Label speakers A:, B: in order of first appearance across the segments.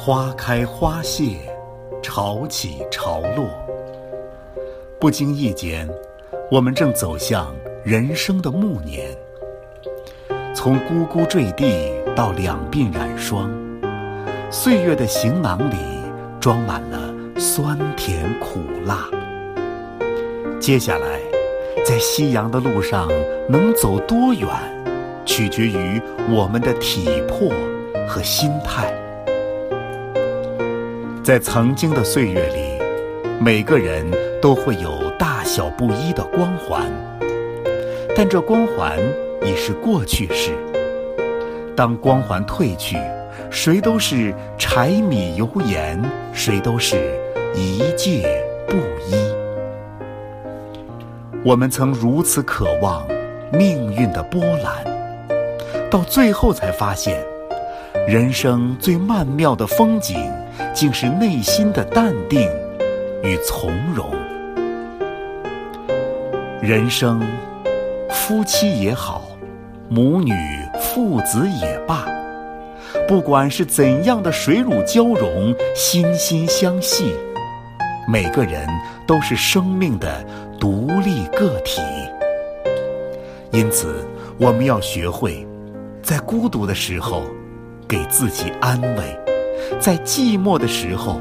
A: 花开花谢，潮起潮落。不经意间，我们正走向人生的暮年。从呱呱坠地到两鬓染霜，岁月的行囊里装满了酸甜苦辣。接下来，在夕阳的路上能走多远，取决于我们的体魄和心态。在曾经的岁月里，每个人都会有大小不一的光环，但这光环已是过去式。当光环褪去，谁都是柴米油盐，谁都是一介布衣。我们曾如此渴望命运的波澜，到最后才发现，人生最曼妙的风景。竟是内心的淡定与从容。人生，夫妻也好，母女、父子也罢，不管是怎样的水乳交融、心心相系，每个人都是生命的独立个体。因此，我们要学会，在孤独的时候，给自己安慰。在寂寞的时候，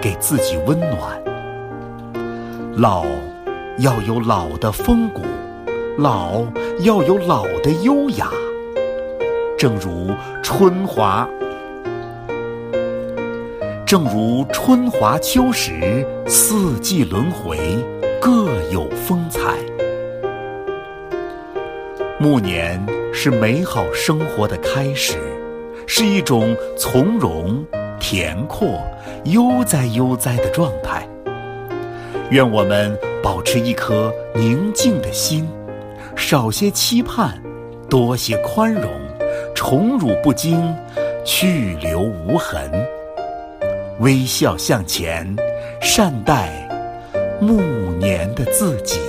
A: 给自己温暖。老要有老的风骨，老要有老的优雅。正如春华，正如春华秋实，四季轮回，各有风采。暮年是美好生活的开始。是一种从容、恬阔、悠哉悠哉的状态。愿我们保持一颗宁静的心，少些期盼，多些宽容，宠辱不惊，去留无痕，微笑向前，善待暮年的自己。